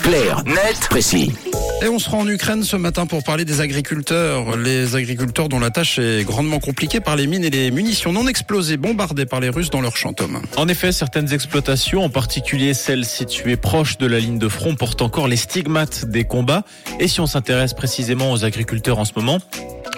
Clair, net, précis. Et on se rend en Ukraine ce matin pour parler des agriculteurs. Les agriculteurs dont la tâche est grandement compliquée par les mines et les munitions non explosées bombardées par les Russes dans leur champ En effet, certaines exploitations, en particulier celles situées proches de la ligne de front, portent encore les stigmates des combats. Et si on s'intéresse précisément aux agriculteurs en ce moment,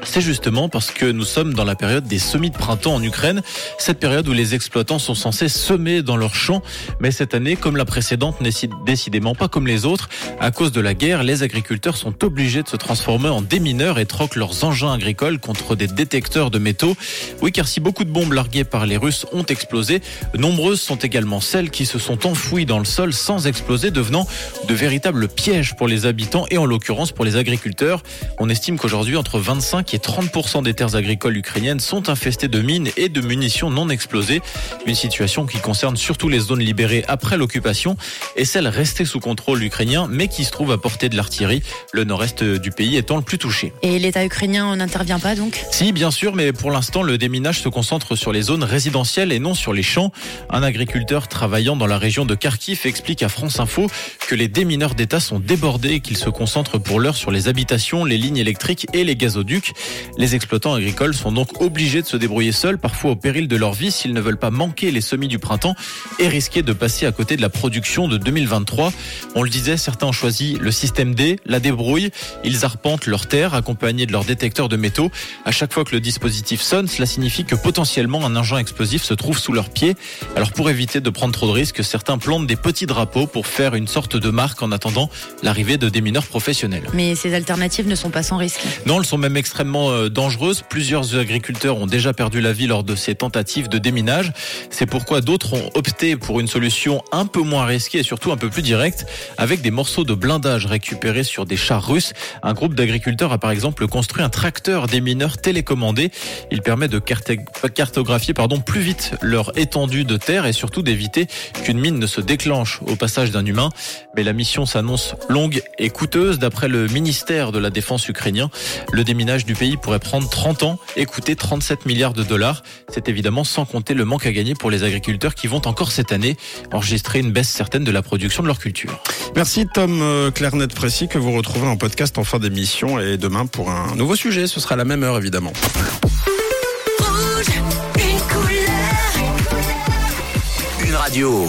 c'est justement parce que nous sommes dans la période des semis de printemps en Ukraine, cette période où les exploitants sont censés semer dans leurs champs. Mais cette année, comme la précédente, n'est décidément pas comme les autres. À cause de la guerre, les agriculteurs sont obligés de se transformer en démineurs et troquent leurs engins agricoles contre des détecteurs de métaux. Oui, car si beaucoup de bombes larguées par les Russes ont explosé, nombreuses sont également celles qui se sont enfouies dans le sol sans exploser, devenant de véritables pièges pour les habitants et en l'occurrence pour les agriculteurs. On estime qu'aujourd'hui, entre 25 et 30% des terres agricoles ukrainiennes sont infestées de mines et de munitions non explosées. Une situation qui concerne surtout les zones libérées après l'occupation et celles restées sous contrôle ukrainien mais qui se trouvent à portée de l'artillerie, le nord-est du pays étant le plus touché. Et l'État ukrainien n'intervient pas donc? Si, bien sûr, mais pour l'instant, le déminage se concentre sur les zones résidentielles et non sur les champs. Un agriculteur travaillant dans la région de Kharkiv explique à France Info que les démineurs d'État sont débordés et qu'ils se concentrent pour l'heure sur les habitations, les lignes électriques et les gazoducs. Les exploitants agricoles sont donc obligés de se débrouiller seuls, parfois au péril de leur vie, s'ils ne veulent pas manquer les semis du printemps et risquer de passer à côté de la production de 2023. On le disait, certains ont choisi le système D, la débrouille. Ils arpentent leurs terres accompagnés de leurs détecteurs de métaux. À chaque fois que le dispositif sonne, cela signifie que potentiellement un engin explosif se trouve sous leurs pieds. Alors pour éviter de prendre trop de risques, certains plantent des petits drapeaux pour faire une sorte de marque en attendant l'arrivée de démineurs professionnels. Mais ces alternatives ne sont pas sans risque. Non, elles sont même extrêmement euh, dangereuse. Plusieurs agriculteurs ont déjà perdu la vie lors de ces tentatives de déminage. C'est pourquoi d'autres ont opté pour une solution un peu moins risquée et surtout un peu plus directe, avec des morceaux de blindage récupérés sur des chars russes. Un groupe d'agriculteurs a par exemple construit un tracteur démineur télécommandé. Il permet de cartographier pardon, plus vite leur étendue de terre et surtout d'éviter qu'une mine ne se déclenche au passage d'un humain. Mais la mission s'annonce longue et coûteuse d'après le ministère de la Défense ukrainien. Le déminage du pays pourrait prendre 30 ans et coûter 37 milliards de dollars. C'est évidemment sans compter le manque à gagner pour les agriculteurs qui vont encore cette année enregistrer une baisse certaine de la production de leur culture. Merci Tom euh, Clarnet Précis que vous retrouvez en podcast en fin d'émission et demain pour un nouveau sujet. Ce sera à la même heure évidemment. Rouge, une couleur. Une radio.